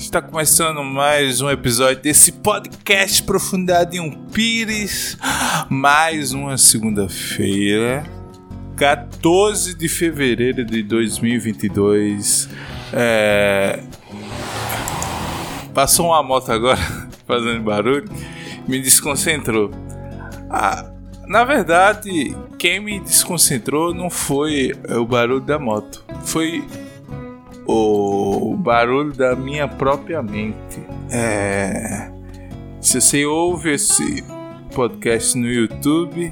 Está começando mais um episódio desse podcast Profundidade em um Pires. Mais uma segunda-feira, 14 de fevereiro de 2022. É... Passou uma moto agora fazendo barulho, me desconcentrou. Ah, na verdade, quem me desconcentrou não foi o barulho da moto, foi o barulho da minha própria mente. É... Se você ouve esse podcast no YouTube,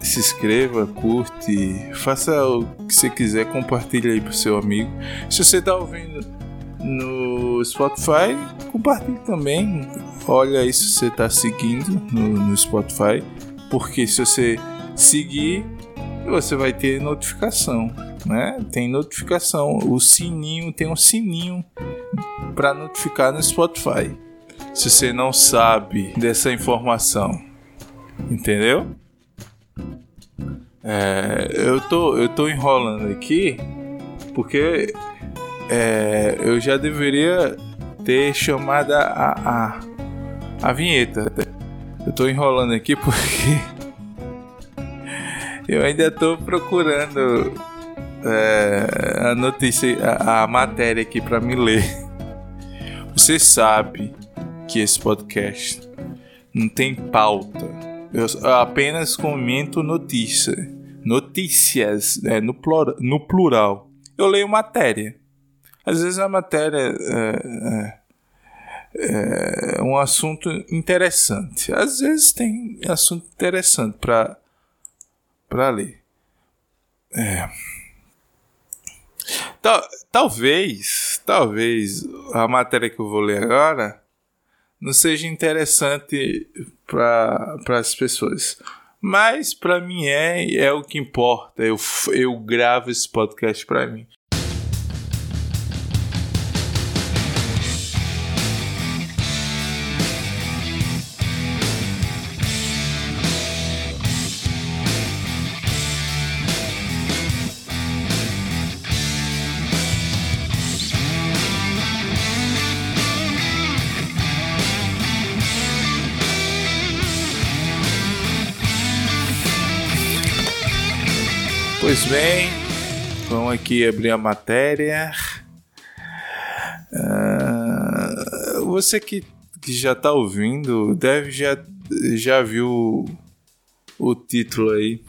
se inscreva, curte, faça o que você quiser, compartilhe aí pro seu amigo. Se você tá ouvindo no Spotify, compartilhe também. Olha aí se você tá seguindo no, no Spotify, porque se você seguir, você vai ter notificação né? Tem notificação, o sininho tem um sininho para notificar no Spotify. Se você não sabe dessa informação, entendeu? É, eu tô eu tô enrolando aqui porque é, eu já deveria ter chamado a, a, a vinheta. Eu tô enrolando aqui porque eu ainda tô procurando é, a notícia, a, a matéria aqui para me ler. Você sabe que esse podcast não tem pauta. Eu apenas comento notícia, notícias é, no, plural, no plural. Eu leio matéria. Às vezes a matéria é, é, é um assunto interessante. Às vezes tem assunto interessante para ler. É. Tal, talvez, talvez a matéria que eu vou ler agora não seja interessante para as pessoas. Mas para mim é, é o que importa. Eu, eu gravo esse podcast para mim. Pois bem, vamos aqui abrir a matéria. Uh, você que, que já está ouvindo deve já, já viu o título aí.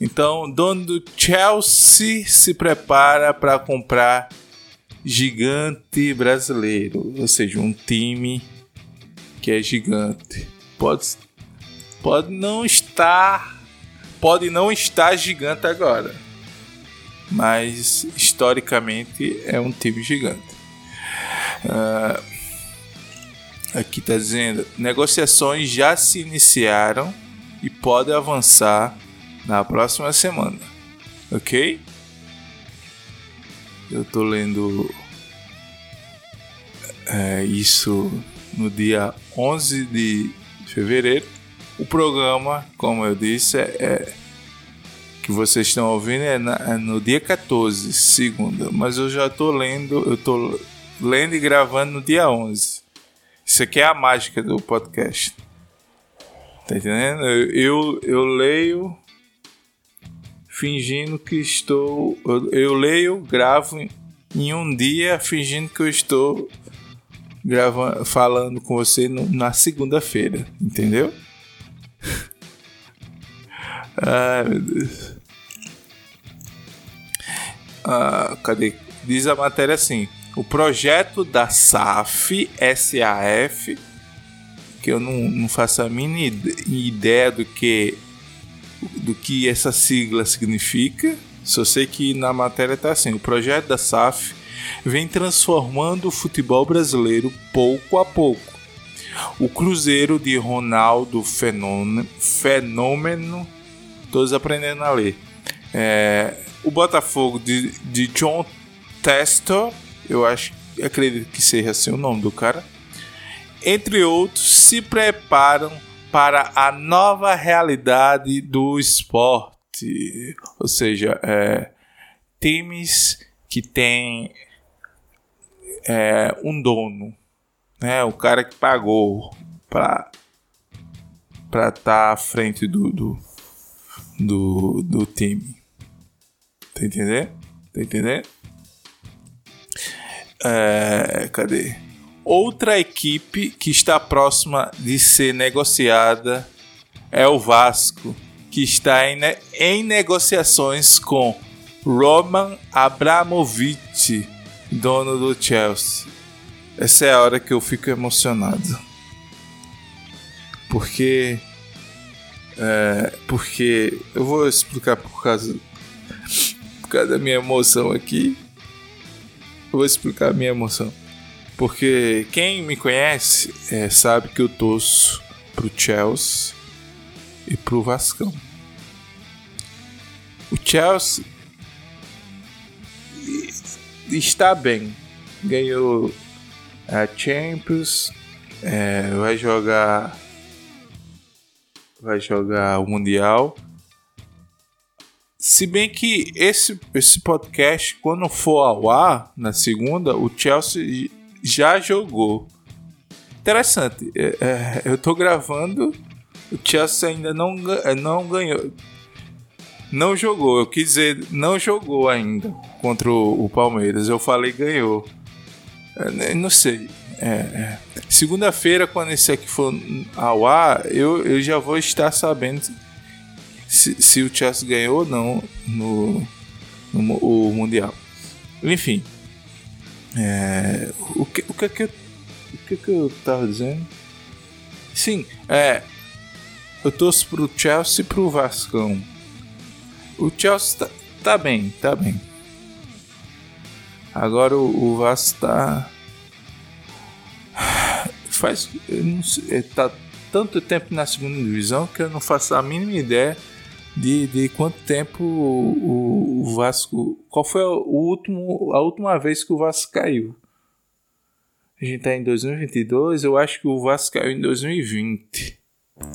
Então, dono do Chelsea se prepara para comprar gigante brasileiro, ou seja, um time que é gigante. Pode, pode não estar pode não estar gigante agora, mas historicamente é um time gigante. Uh, aqui está dizendo: negociações já se iniciaram e podem avançar na próxima semana, ok? Eu estou lendo é, isso no dia 11 de fevereiro o programa, como eu disse, é, é que vocês estão ouvindo é, na, é, no dia 14, segunda, mas eu já estou lendo, eu estou lendo e gravando no dia 11. Isso aqui é a mágica do podcast. Tá entendendo? Eu, eu, eu leio fingindo que estou. Eu, eu leio, gravo em, em um dia fingindo que eu estou gravando, falando com você no, na segunda-feira, entendeu? Ai, meu Deus. Ah, cadê? Diz a matéria assim: o projeto da SAF, SAF, que eu não, não faço a mínima ideia do que, do que essa sigla significa. Só sei que na matéria está assim: o projeto da SAF vem transformando o futebol brasileiro pouco a pouco o Cruzeiro de Ronaldo Fenômeno, todos aprendendo a ler. É, o Botafogo de, de John Testor, eu acho, acredito que seja assim o nome do cara, entre outros, se preparam para a nova realidade do esporte, ou seja, é, times que têm é, um dono, né? O cara que pagou para para estar tá à frente do, do, do, do time. Tá entendendo? Tá entendendo? É, cadê? Outra equipe que está próxima de ser negociada é o Vasco, que está em, em negociações com Roman Abramovich, dono do Chelsea. Essa é a hora que eu fico emocionado. Porque. É, porque. Eu vou explicar por causa. Por causa da minha emoção aqui. Eu vou explicar a minha emoção. Porque quem me conhece é, sabe que eu torço pro Chelsea e pro Vascão. O Chelsea está bem. Ganhou a Champions, é, vai jogar vai jogar o Mundial. Se bem que esse, esse podcast, quando for ao ar, na segunda, o Chelsea já jogou. Interessante, é, é, eu tô gravando, o Chelsea ainda não, não ganhou não jogou, eu quis dizer, não jogou ainda contra o, o Palmeiras. Eu falei ganhou. É, não sei. É, é. Segunda-feira, quando esse aqui for ao ar, eu, eu já vou estar sabendo se, se o Chelsea ganhou ou não no, no o Mundial. Enfim. É, o, que, o, que, que, eu, o que, que eu tava dizendo? Sim, é. Eu torço pro Chelsea e pro Vascão. O Chelsea tá, tá bem, tá bem. Agora o, o Vasco tá. Faz. Sei, tá tanto tempo na segunda divisão que eu não faço a mínima ideia de, de quanto tempo o, o Vasco. Qual foi o último, a última vez que o Vasco caiu? A gente tá em 2022, eu acho que o Vasco caiu em 2020.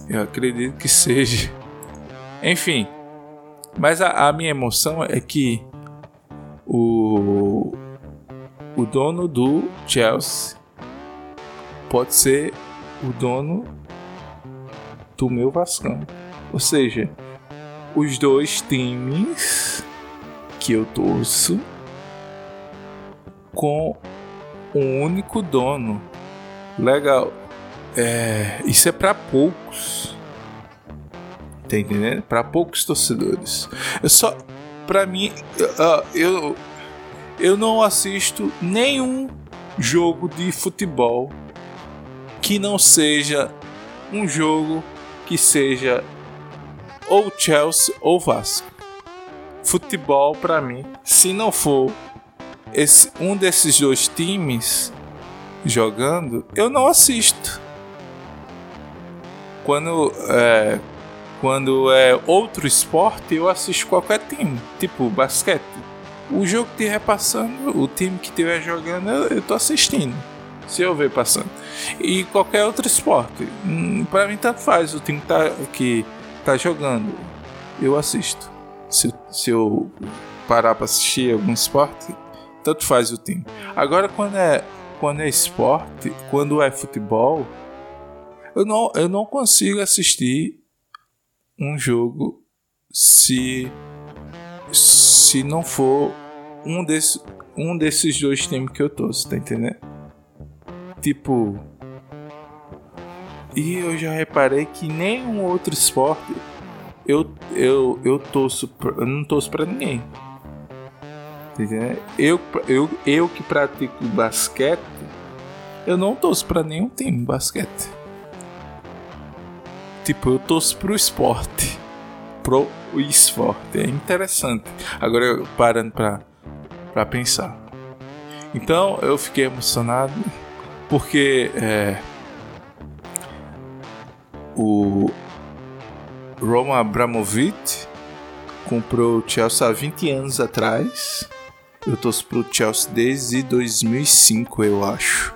Eu acredito que seja. Enfim, mas a, a minha emoção é que o, o dono do Chelsea pode ser o dono do meu Vascão. Ou seja, os dois times que eu torço com um único dono. Legal. É, isso é para poucos. Tá entendendo? Para poucos torcedores. Eu só. Pra mim, uh, eu, eu não assisto nenhum jogo de futebol que não seja um jogo que seja ou Chelsea ou Vasco. Futebol para mim, se não for esse, um desses dois times jogando, eu não assisto. Quando é, quando é outro esporte, eu assisto qualquer time, tipo basquete. O jogo que estiver passando, o time que estiver jogando, eu, tô assistindo. Se eu ver passando. E qualquer outro esporte. Hum, para mim, tanto faz o time que tá, que tá jogando. Eu assisto. Se, se eu parar para assistir algum esporte, tanto faz o time. Agora, quando é, quando é esporte, quando é futebol, eu não, eu não consigo assistir um jogo se se não for um desses um desses dois times que eu torço, tá entendendo? Tipo, e eu já reparei que nenhum outro esporte eu eu eu torço, eu não torço para ninguém. Tá entendendo? Eu eu eu que pratico basquete, eu não torço para nenhum time basquete. Tipo, eu torço pro esporte. Pro esporte. É interessante. Agora eu parando pra pensar. Então eu fiquei emocionado porque é, o Roman Abramovich comprou o Chelsea há 20 anos atrás. Eu torço pro Chelsea desde 2005, eu acho.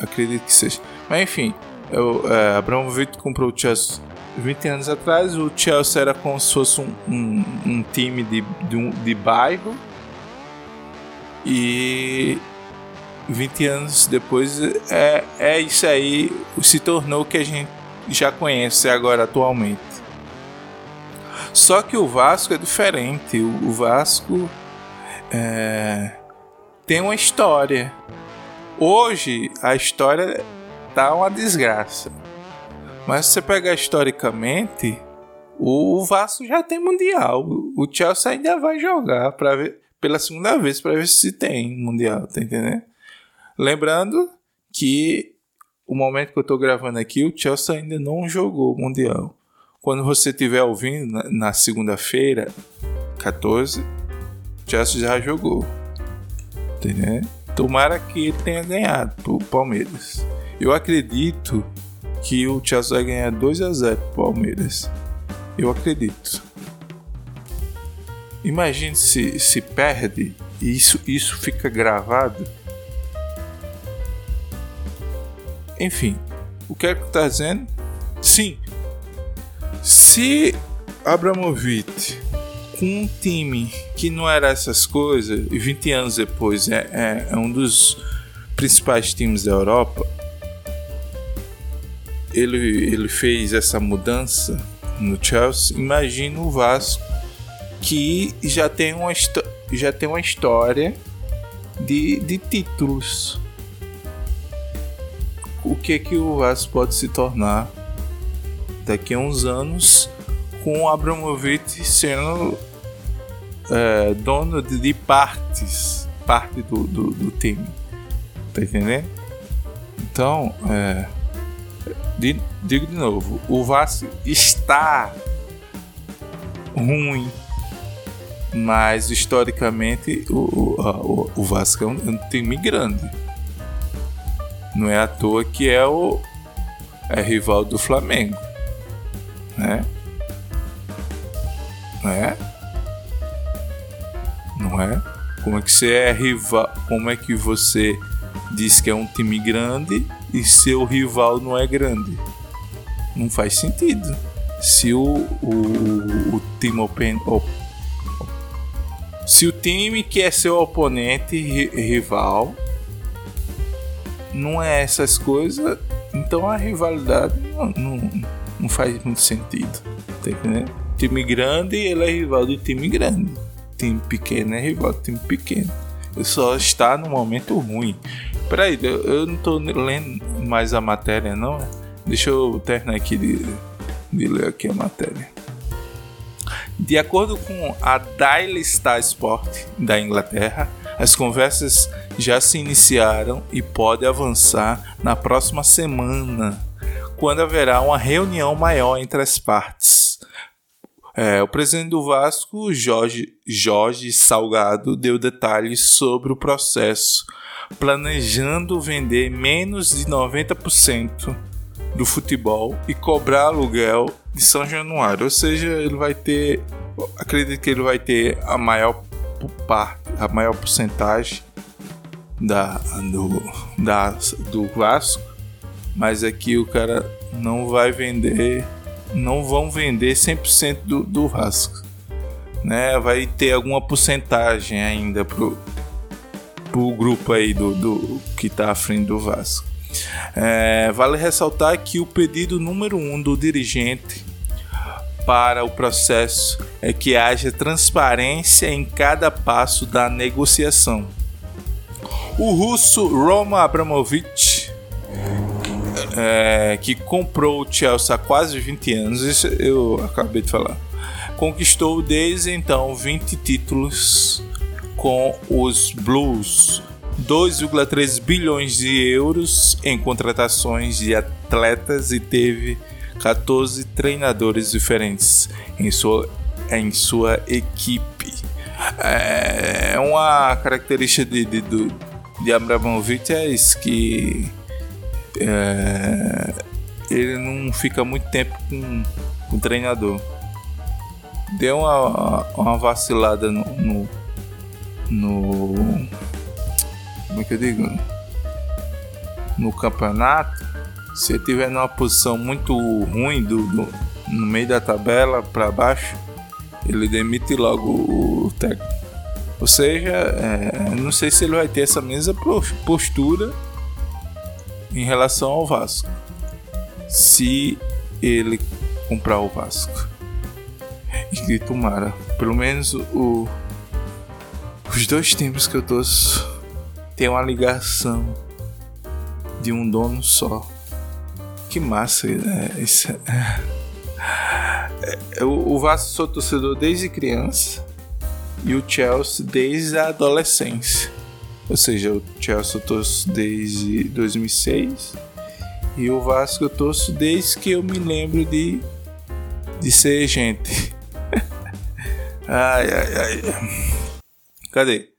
Acredito que seja. Mas enfim, eu, é, Abramovich comprou o Chelsea 20 anos atrás. O Chelsea era como se fosse um, um, um time de, de, um, de bairro. E 20 anos depois, é, é isso aí, se tornou o que a gente já conhece agora atualmente. Só que o Vasco é diferente. O, Vasco é, tem uma história. Hoje a história tá uma desgraça. Mas se você pegar historicamente, o Vasco já tem mundial. O Chelsea ainda vai jogar para ver pela segunda vez para ver se tem mundial, tá entendendo? Lembrando que o momento que eu tô gravando aqui, o Chelsea ainda não jogou mundial. Quando você estiver ouvindo na, segunda-feira, 14, o Chelsea já jogou. Entendeu? Tomara que ele tenha ganhado pro Palmeiras. Eu acredito que o Chelsea vai ganhar 2 a 0 pro Palmeiras. Eu acredito. Imagine se, se perde e isso, isso fica gravado. Enfim, o que é que tá dizendo? Sim. Se Abramovich com um time que não era essas coisas, e 20 anos depois é, é, é um dos principais times da Europa, ele, ele fez essa mudança no Chelsea. Imagina o Vasco que já tem uma, já tem uma história de, de títulos. O que que o Vasco pode se tornar daqui a uns anos com o Abramovich sendo é, dono de, de, partes, parte do, do, do, time. Tá entendendo? Então, é, de, digo de novo, o Vasco está ruim mas historicamente o, o, o Vasco é um, é um, time grande. Não é à toa que é o é rival do Flamengo, né? Não é? Não é? Como é que você é rival? Como é que você diz que é um time grande e seu rival não é grande? Não faz sentido. Se o, o, o time open, se o time que é seu oponente rival não é essas coisas, então a rivalidade não, não, não faz muito sentido. Tá? Time grande, ele é rival do time grande. Time pequeno é rival do time pequeno. Só está no momento ruim. Peraí, eu, eu não tô lendo mais a matéria, não. Deixa eu terminar aqui de, de ler aqui a matéria. De acordo com a Daily Star Sport da Inglaterra, as conversas já se iniciaram e podem avançar na próxima semana, quando haverá uma reunião maior entre as partes. É, o presidente do Vasco, Jorge, Jorge Salgado, deu detalhes sobre o processo, planejando vender menos de 90% do futebol e cobrar aluguel de São Januário. Ou seja, ele vai ter. Acredito que ele vai ter a maior parte, a maior porcentagem da, do, da, do Vasco. Mas aqui o cara não vai vender. Não vão vender 100% do, do Vasco. Né? Vai ter alguma porcentagem ainda pro, pro grupo aí do, do que tá à frente do Vasco. É, vale ressaltar que o pedido número um do dirigente para o processo é que haja transparência em cada passo da negociação. O russo Roman Abramovich, é, que comprou o Chelsea há quase 20 anos, isso eu acabei de falar, conquistou desde então 20 títulos com os Blues 2,3 bilhões de euros em contratações de atletas e teve 14 treinadores diferentes em sua, em sua equipe. É uma característica de, de, de, de Abramovich é isso que é, ele não fica muito tempo com, com o treinador. Deu uma, uma vacilada no, no, no como é que eu digo? No campeonato, se ele tiver numa posição muito ruim do, do no meio da tabela para baixo, ele demite logo o técnico. Ou seja, é, não sei se ele vai ter essa mesma postura em relação ao Vasco. Se ele comprar o Vasco. E tomara. Pelo menos o, os dois times que eu torço tem uma ligação de um dono só. Que massa, né? Isso, é, é, o Vasco sou torcedor desde criança e o Chelsea desde a adolescência. Ou seja, o Chelsea eu torço desde 2006 e o Vasco eu torço desde que eu me lembro de, de ser gente. ai, ai, ai. Cadê?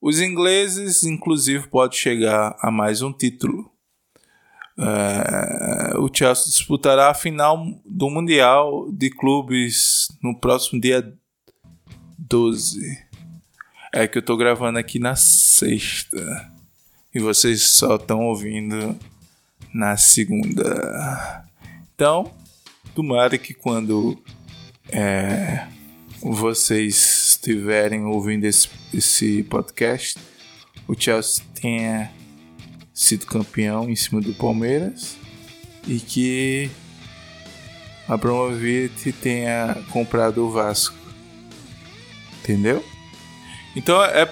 Os ingleses, inclusive, pode chegar a mais um título. É, o Chelsea disputará a final do Mundial de Clubes no próximo dia 12. É que eu tô gravando aqui na sexta. E vocês só estão ouvindo na segunda. Então, tomara que quando é, vocês estiverem ouvindo esse, esse podcast, o Chelsea tenha sido campeão em cima do Palmeiras e que a Abramovich tenha comprado o Vasco. Entendeu? Então é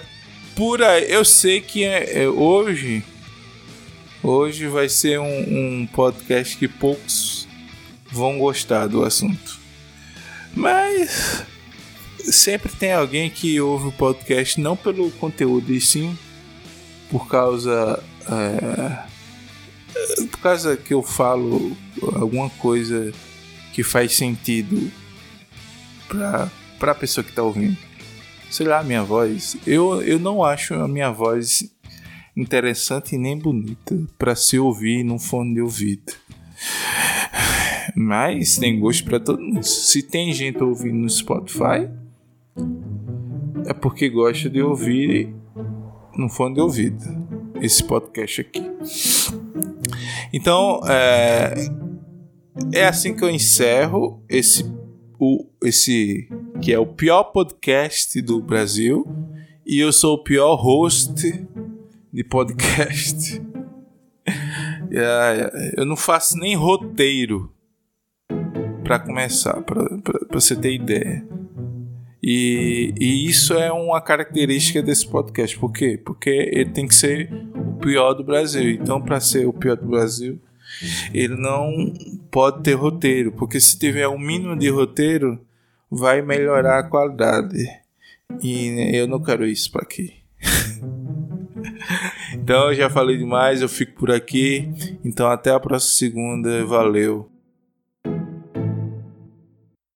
por aí. Eu sei que é, é hoje. Hoje vai ser um, um podcast que poucos vão gostar do assunto. Mas sempre tem alguém que ouve o podcast não pelo conteúdo, e sim por causa. É, por causa que eu falo alguma coisa que faz sentido para a pessoa que está ouvindo. Sei lá, minha voz. Eu, eu não acho a minha voz interessante nem bonita para se ouvir num fone de ouvido. Mas tem gosto para todo mundo. Se tem gente ouvindo no Spotify, é porque gosta de ouvir no fone de ouvido esse podcast aqui. Então, é, é assim que eu encerro esse, o, esse que é o pior podcast do Brasil e eu sou o pior host de podcast. É, eu não faço nem roteiro para começar, para você ter ideia. E, e, isso é uma característica desse podcast. Por quê? Porque ele tem que ser o pior do Brasil. Então, para ser o pior do Brasil, ele não pode ter roteiro. Porque se tiver um mínimo de roteiro, vai melhorar a qualidade. E eu não quero isso para aqui. então, eu já falei demais. Eu fico por aqui. Então, até a próxima segunda. Valeu.